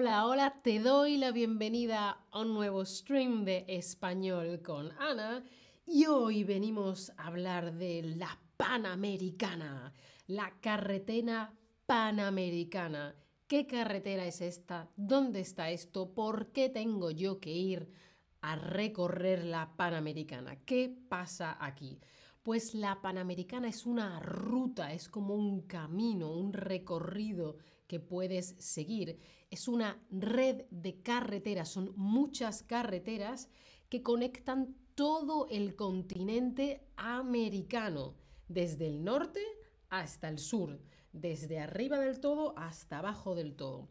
hola, hola, te doy la bienvenida a un nuevo stream de español con Ana y hoy venimos a hablar de la Panamericana, la carretera Panamericana. ¿Qué carretera es esta? ¿Dónde está esto? ¿Por qué tengo yo que ir a recorrer la Panamericana? ¿Qué pasa aquí? Pues la Panamericana es una ruta, es como un camino, un recorrido que puedes seguir. Es una red de carreteras, son muchas carreteras que conectan todo el continente americano, desde el norte hasta el sur, desde arriba del todo hasta abajo del todo.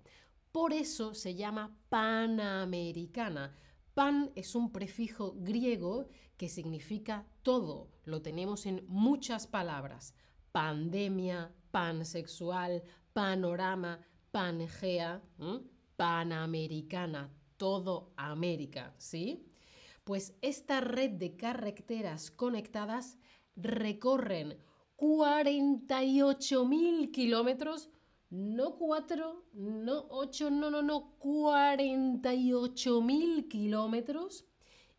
Por eso se llama panamericana. Pan es un prefijo griego que significa todo. Lo tenemos en muchas palabras. Pandemia, pansexual, panorama, Pangea, Panamericana, todo América, ¿sí? Pues esta red de carreteras conectadas recorren 48.000 kilómetros, no 4, no 8, no, no, no, 48.000 kilómetros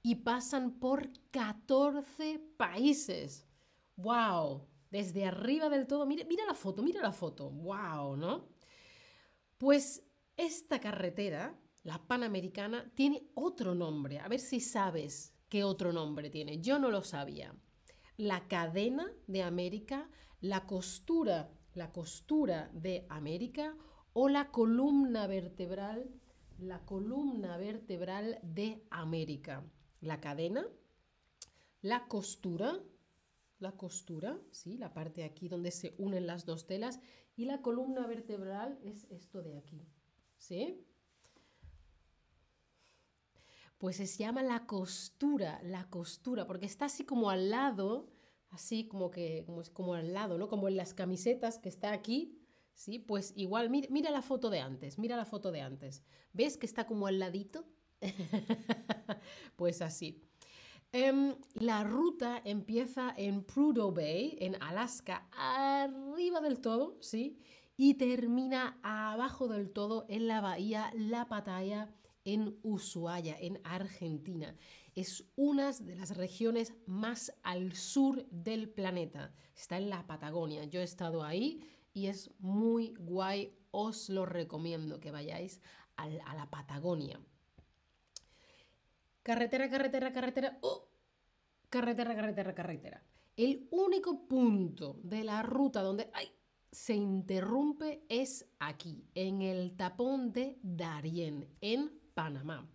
y pasan por 14 países. ¡Wow! Desde arriba del todo, mira, mira la foto, mira la foto. ¡Wow! ¿No? Pues esta carretera, la Panamericana, tiene otro nombre. A ver si sabes qué otro nombre tiene. Yo no lo sabía. La cadena de América, la costura, la costura de América o la columna vertebral, la columna vertebral de América. La cadena, la costura, la costura, ¿sí? la parte aquí donde se unen las dos telas, y la columna vertebral es esto de aquí. ¿Sí? Pues se llama la costura, la costura, porque está así como al lado, así como que, como, como al lado, ¿no? Como en las camisetas que está aquí, ¿sí? Pues igual, mira, mira la foto de antes, mira la foto de antes. ¿Ves que está como al ladito? pues así. Em, la ruta empieza en Prudhoe Bay, en Alaska, arriba del todo, ¿sí? Y termina abajo del todo en la bahía La Pataya, en Ushuaia, en Argentina. Es una de las regiones más al sur del planeta. Está en la Patagonia. Yo he estado ahí y es muy guay. Os lo recomiendo que vayáis a la Patagonia. Carretera, carretera, carretera. ¡Oh! Carretera, carretera, carretera. El único punto de la ruta donde se interrumpe es aquí, en el tapón de Darién, en Panamá.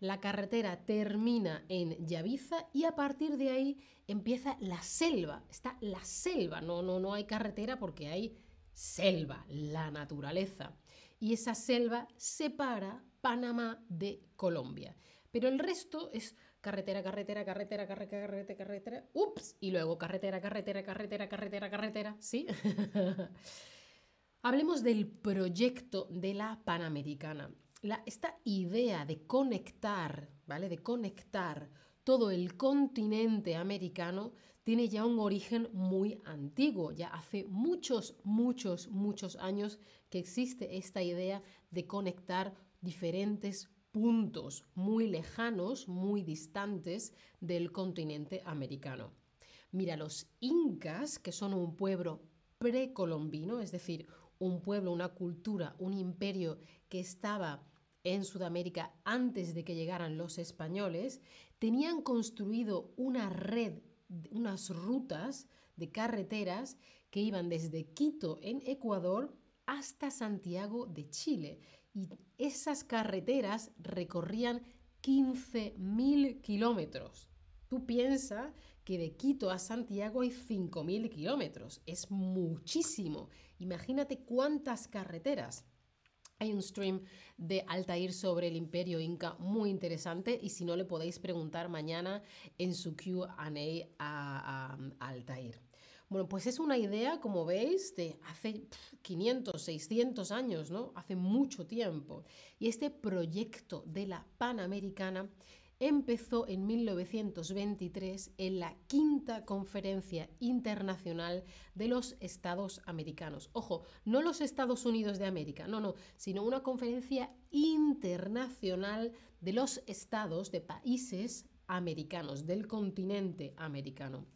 La carretera termina en Yaviza y a partir de ahí empieza la selva. Está la selva, no, no, no hay carretera porque hay selva, la naturaleza. Y esa selva separa Panamá de Colombia. Pero el resto es carretera, carretera, carretera, carretera, carretera, carretera, ups, y luego carretera, carretera, carretera, carretera, carretera, ¿sí? Hablemos del proyecto de la Panamericana. esta idea de conectar, ¿vale? De conectar todo el continente americano tiene ya un origen muy antiguo. Ya hace muchos, muchos, muchos años que existe esta idea de conectar diferentes puntos muy lejanos, muy distantes del continente americano. Mira, los incas, que son un pueblo precolombino, es decir, un pueblo, una cultura, un imperio que estaba en Sudamérica antes de que llegaran los españoles, tenían construido una red, unas rutas de carreteras que iban desde Quito en Ecuador hasta Santiago de Chile y esas carreteras recorrían 15.000 kilómetros. Tú piensas que de Quito a Santiago hay 5.000 kilómetros. Es muchísimo. Imagínate cuántas carreteras. Hay un stream de Altair sobre el imperio inca muy interesante y si no le podéis preguntar mañana en su QA a, a Altair. Bueno, pues es una idea, como veis, de hace 500, 600 años, ¿no? Hace mucho tiempo. Y este proyecto de la Panamericana empezó en 1923 en la quinta conferencia internacional de los Estados americanos. Ojo, no los Estados Unidos de América, no, no, sino una conferencia internacional de los estados, de países americanos, del continente americano.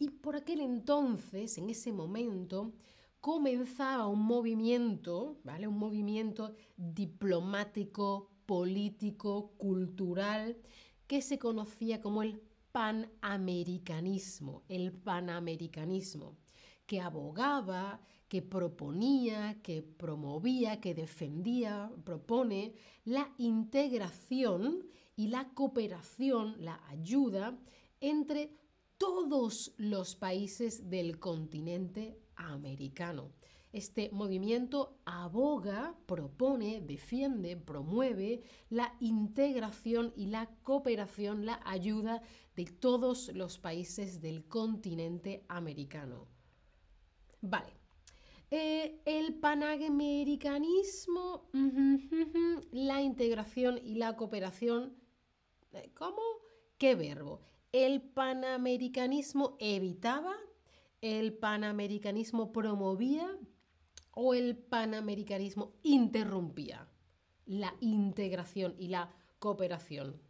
Y por aquel entonces, en ese momento, comenzaba un movimiento, ¿vale? Un movimiento diplomático, político, cultural, que se conocía como el panamericanismo, el panamericanismo, que abogaba, que proponía, que promovía, que defendía, propone la integración y la cooperación, la ayuda entre todos los países del continente americano. Este movimiento aboga, propone, defiende, promueve la integración y la cooperación, la ayuda de todos los países del continente americano. Vale. Eh, el panamericanismo, la integración y la cooperación, eh, ¿cómo? ¿Qué verbo? El panamericanismo evitaba, el panamericanismo promovía, o el panamericanismo interrumpía la integración y la cooperación.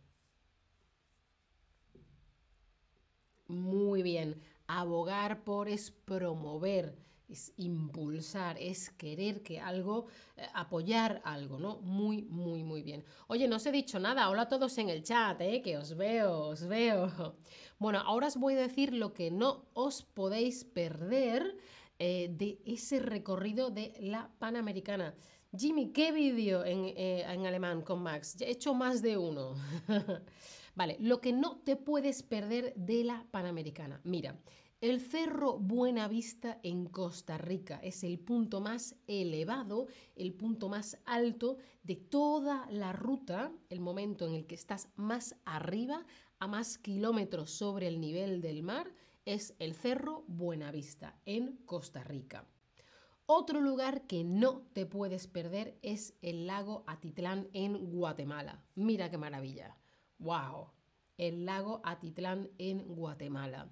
Muy bien, abogar por es promover, es impulsar, es querer que algo, eh, apoyar algo, ¿no? Muy, muy, muy bien. Oye, no os he dicho nada, hola a todos en el chat, ¿eh? Que os veo, os veo. Bueno, ahora os voy a decir lo que no os podéis perder eh, de ese recorrido de la Panamericana. Jimmy, ¿qué vídeo en, eh, en, alemán con Max? Ya he hecho más de uno. vale, lo que no te puedes perder de la Panamericana. Mira, el Cerro Buenavista en Costa Rica es el punto más elevado, el punto más alto de toda la ruta, el momento en el que estás más arriba, a más kilómetros sobre el nivel del mar es el Cerro Buenavista, en Costa Rica. Otro lugar que no te puedes perder es el lago Atitlán en Guatemala. Mira qué maravilla. ¡Wow! El lago Atitlán en Guatemala.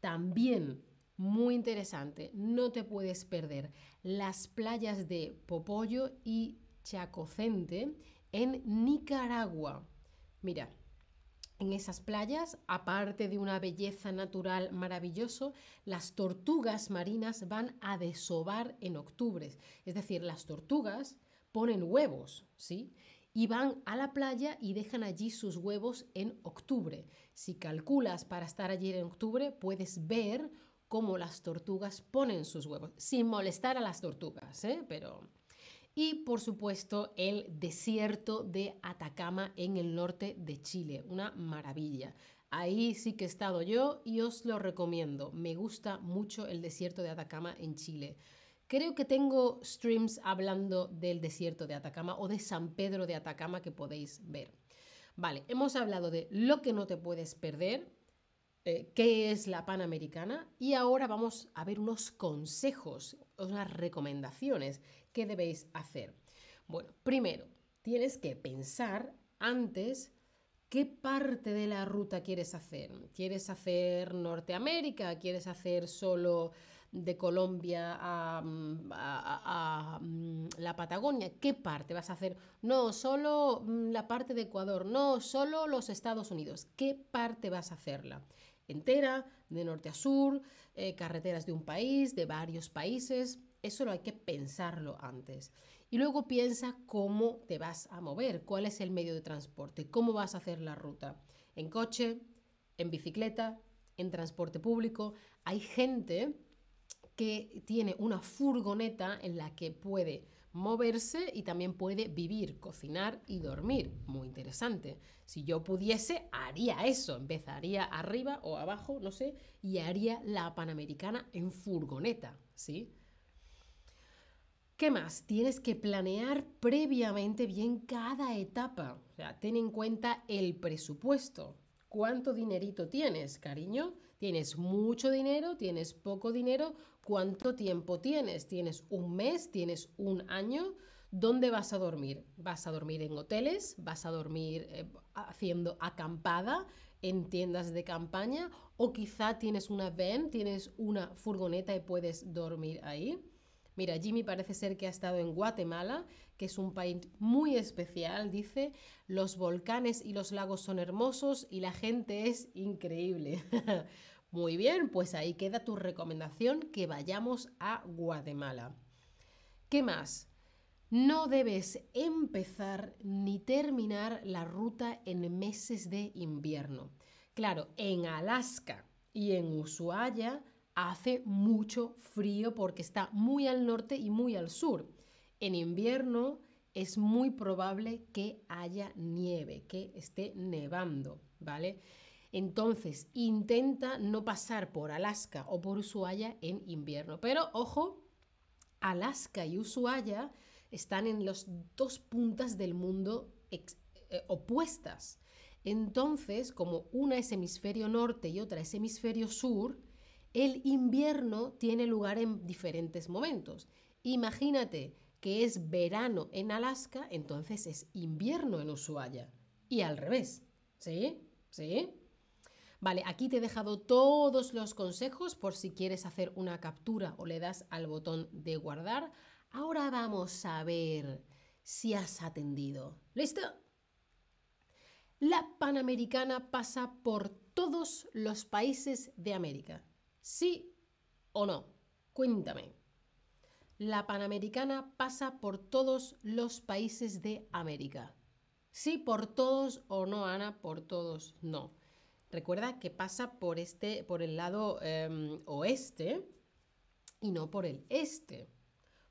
También, muy interesante, no te puedes perder las playas de Popollo y Chacocente en Nicaragua. Mira, en esas playas, aparte de una belleza natural maravilloso, las tortugas marinas van a desovar en octubre. Es decir, las tortugas ponen huevos, ¿sí? Y van a la playa y dejan allí sus huevos en octubre. Si calculas para estar allí en octubre, puedes ver cómo las tortugas ponen sus huevos, sin molestar a las tortugas, ¿eh? Pero y por supuesto el desierto de Atacama en el norte de Chile, una maravilla. Ahí sí que he estado yo y os lo recomiendo. Me gusta mucho el desierto de Atacama en Chile. Creo que tengo streams hablando del desierto de Atacama o de San Pedro de Atacama que podéis ver. Vale, hemos hablado de lo que no te puedes perder, eh, qué es la Panamericana y ahora vamos a ver unos consejos, unas recomendaciones ¿qué debéis hacer? Bueno, primero, tienes que pensar antes qué parte de la ruta quieres hacer. ¿Quieres hacer Norteamérica? ¿Quieres hacer solo de Colombia a, mm, mm, la Patagonia? ¿Qué parte vas a hacer? No, solo mm, la parte de Ecuador, no, solo los Estados Unidos. ¿Qué parte vas a hacerla? ¿Entera? ¿De norte a sur? Eh, ¿Carreteras de un país? ¿De varios países? Eso lo hay que pensarlo antes. Y luego piensa cómo te vas a mover, cuál es el medio de transporte, cómo vas a hacer la ruta. En coche, en bicicleta, en transporte público. Hay gente que tiene una furgoneta en la que puede moverse y también puede vivir, cocinar y dormir. Muy interesante. Si yo pudiese, haría eso. Empezaría arriba o abajo, no sé, y haría la Panamericana en furgoneta, ¿sí? ¿Qué más? Tienes que planear previamente bien cada etapa. O sea, ten en cuenta el presupuesto. ¿Cuánto dinerito tienes, cariño? ¿Tienes mucho dinero? ¿Tienes poco dinero? ¿Cuánto tiempo tienes? ¿Tienes un mes? ¿Tienes un año? ¿Dónde vas a dormir? ¿Vas a dormir en hoteles? ¿Vas a dormir eh, haciendo acampada en tiendas de campaña? ¿O quizá tienes una van, tienes una furgoneta y puedes dormir ahí? Mira, Jimmy parece ser que ha estado en Guatemala, que es un país muy especial, dice, los volcanes y los lagos son hermosos y la gente es increíble. muy bien, pues ahí queda tu recomendación que vayamos a Guatemala. ¿Qué más? No debes empezar ni terminar la ruta en meses de invierno. Claro, en Alaska y en Ushuaia hace mucho frío porque está muy al norte y muy al sur. En invierno es muy probable que haya nieve, que esté nevando, ¿vale? Entonces, intenta no pasar por Alaska o por Ushuaia en invierno. Pero ojo, Alaska y Ushuaia están en las dos puntas del mundo eh, opuestas. Entonces, como una es hemisferio norte y otra es hemisferio sur, el invierno tiene lugar en diferentes momentos. Imagínate que es verano en Alaska, entonces es invierno en Ushuaia. Y al revés. ¿Sí? ¿Sí? Vale, aquí te he dejado todos los consejos por si quieres hacer una captura o le das al botón de guardar. Ahora vamos a ver si has atendido. ¿Listo? La Panamericana pasa por todos los países de América. ¿Sí o no? Cuéntame. La Panamericana pasa por todos los países de América. Sí, por todos o no, Ana, por todos no. Recuerda que pasa por este, por el lado em, oeste y no por el este.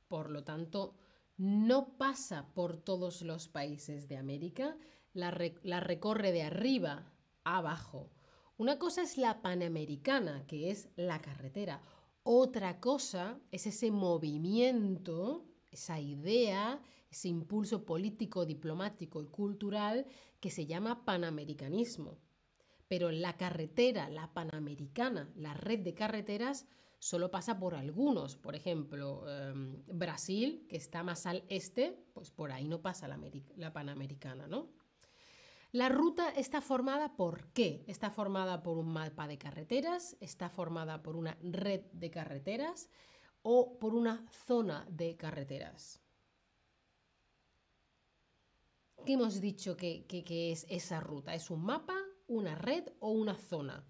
Por lo tanto, no pasa por todos los países de América, la, la recorre de arriba a abajo una cosa es la panamericana, que es la carretera. Otra cosa es ese movimiento, esa idea, ese impulso político, diplomático y cultural que se llama panamericanismo. Pero la carretera, la panamericana, la red de carreteras, solo pasa por algunos. Por ejemplo, em, Brasil, que está más al este, pues por ahí no pasa la, la panamericana, ¿no? La ruta está formada por qué? Está formada por un mapa de carreteras, está formada por una red de carreteras o por una zona de carreteras. ¿Qué hemos dicho que, es esa ruta? ¿Es un mapa, una red o una zona?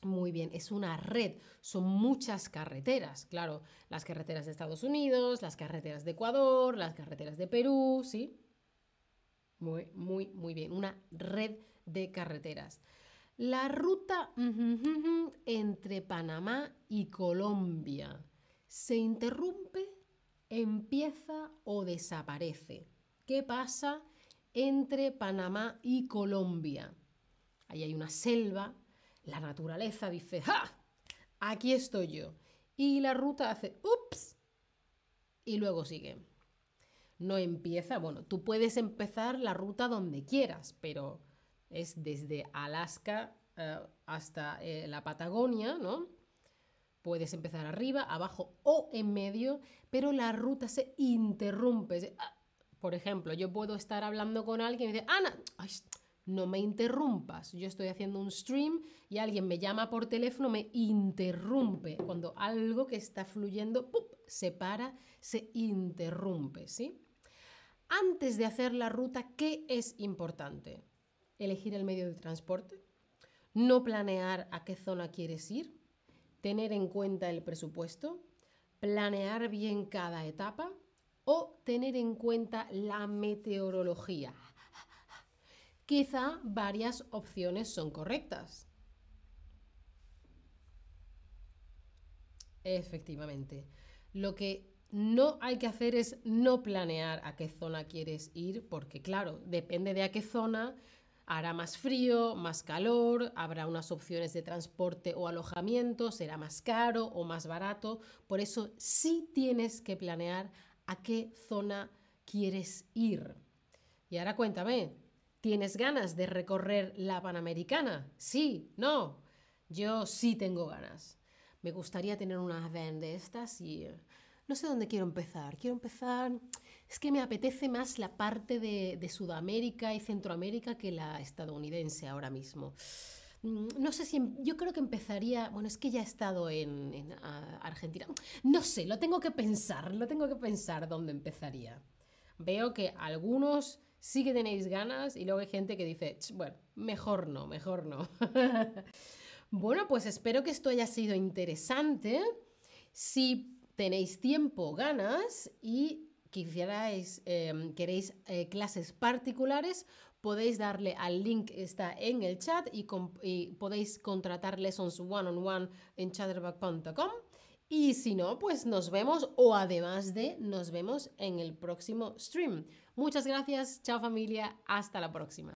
Muy bien, es una red, son muchas carreteras, claro, las carreteras de Estados Unidos, las carreteras de Ecuador, las carreteras de Perú, ¿sí? Muy, muy, muy bien. Una red de carreteras. La ruta entre Panamá y Colombia se interrumpe, empieza o desaparece. ¿Qué pasa entre Panamá y Colombia? Ahí hay una selva, la naturaleza dice, ¡ja! Aquí estoy yo. Y la ruta hace, ¡ups! Y luego sigue no empieza, bueno, tú puedes empezar la ruta donde quieras, pero es desde Alaska eh, hasta eh, la Patagonia, ¿no? Puedes empezar arriba, abajo o en medio, pero la ruta se interrumpe. Ah, por ejemplo, yo puedo estar hablando con alguien y dice, Ana, no me interrumpas. Yo estoy haciendo un stream y alguien me llama por teléfono, me interrumpe. Cuando algo que está fluyendo se para, se interrumpe, ¿sí? Antes de hacer la ruta, ¿qué es importante? Elegir el medio de transporte, no planear a qué zona quieres ir, tener en cuenta el presupuesto, planear bien cada etapa o tener en cuenta la meteorología. Quizá varias opciones son correctas. Efectivamente. Lo que no hay que hacer es no planear a qué zona quieres ir, porque claro, depende de a qué zona, hará más frío, más calor, habrá unas opciones de transporte o alojamiento, será más caro o más barato. Por eso sí tienes que planear a qué zona quieres ir. Y ahora cuéntame, ¿tienes ganas de recorrer la Panamericana? Sí, no. Yo sí tengo ganas. Me gustaría tener una van de estas y no sé dónde quiero empezar. Quiero empezar, es que me apetece más la parte de, de Sudamérica y Centroamérica que la estadounidense ahora mismo. Mm, no sé si, em, yo creo que empezaría, bueno, es que ya he estado en, Argentina. No sé, lo tengo que pensar, lo tengo que pensar dónde empezaría. Veo que algunos sí que tenéis ganas y luego hay gente que dice, bueno, mejor no, mejor no. bueno, pues espero que esto haya sido interesante. Si tenéis tiempo, ganas y quisierais, em, queréis eh, clases particulares, podéis darle al link que está en el chat y, podéis contratar lessons one-on-one en chatterback.com. Y si no, pues nos vemos o además de nos vemos en el próximo stream. Muchas gracias, chao familia, hasta la próxima.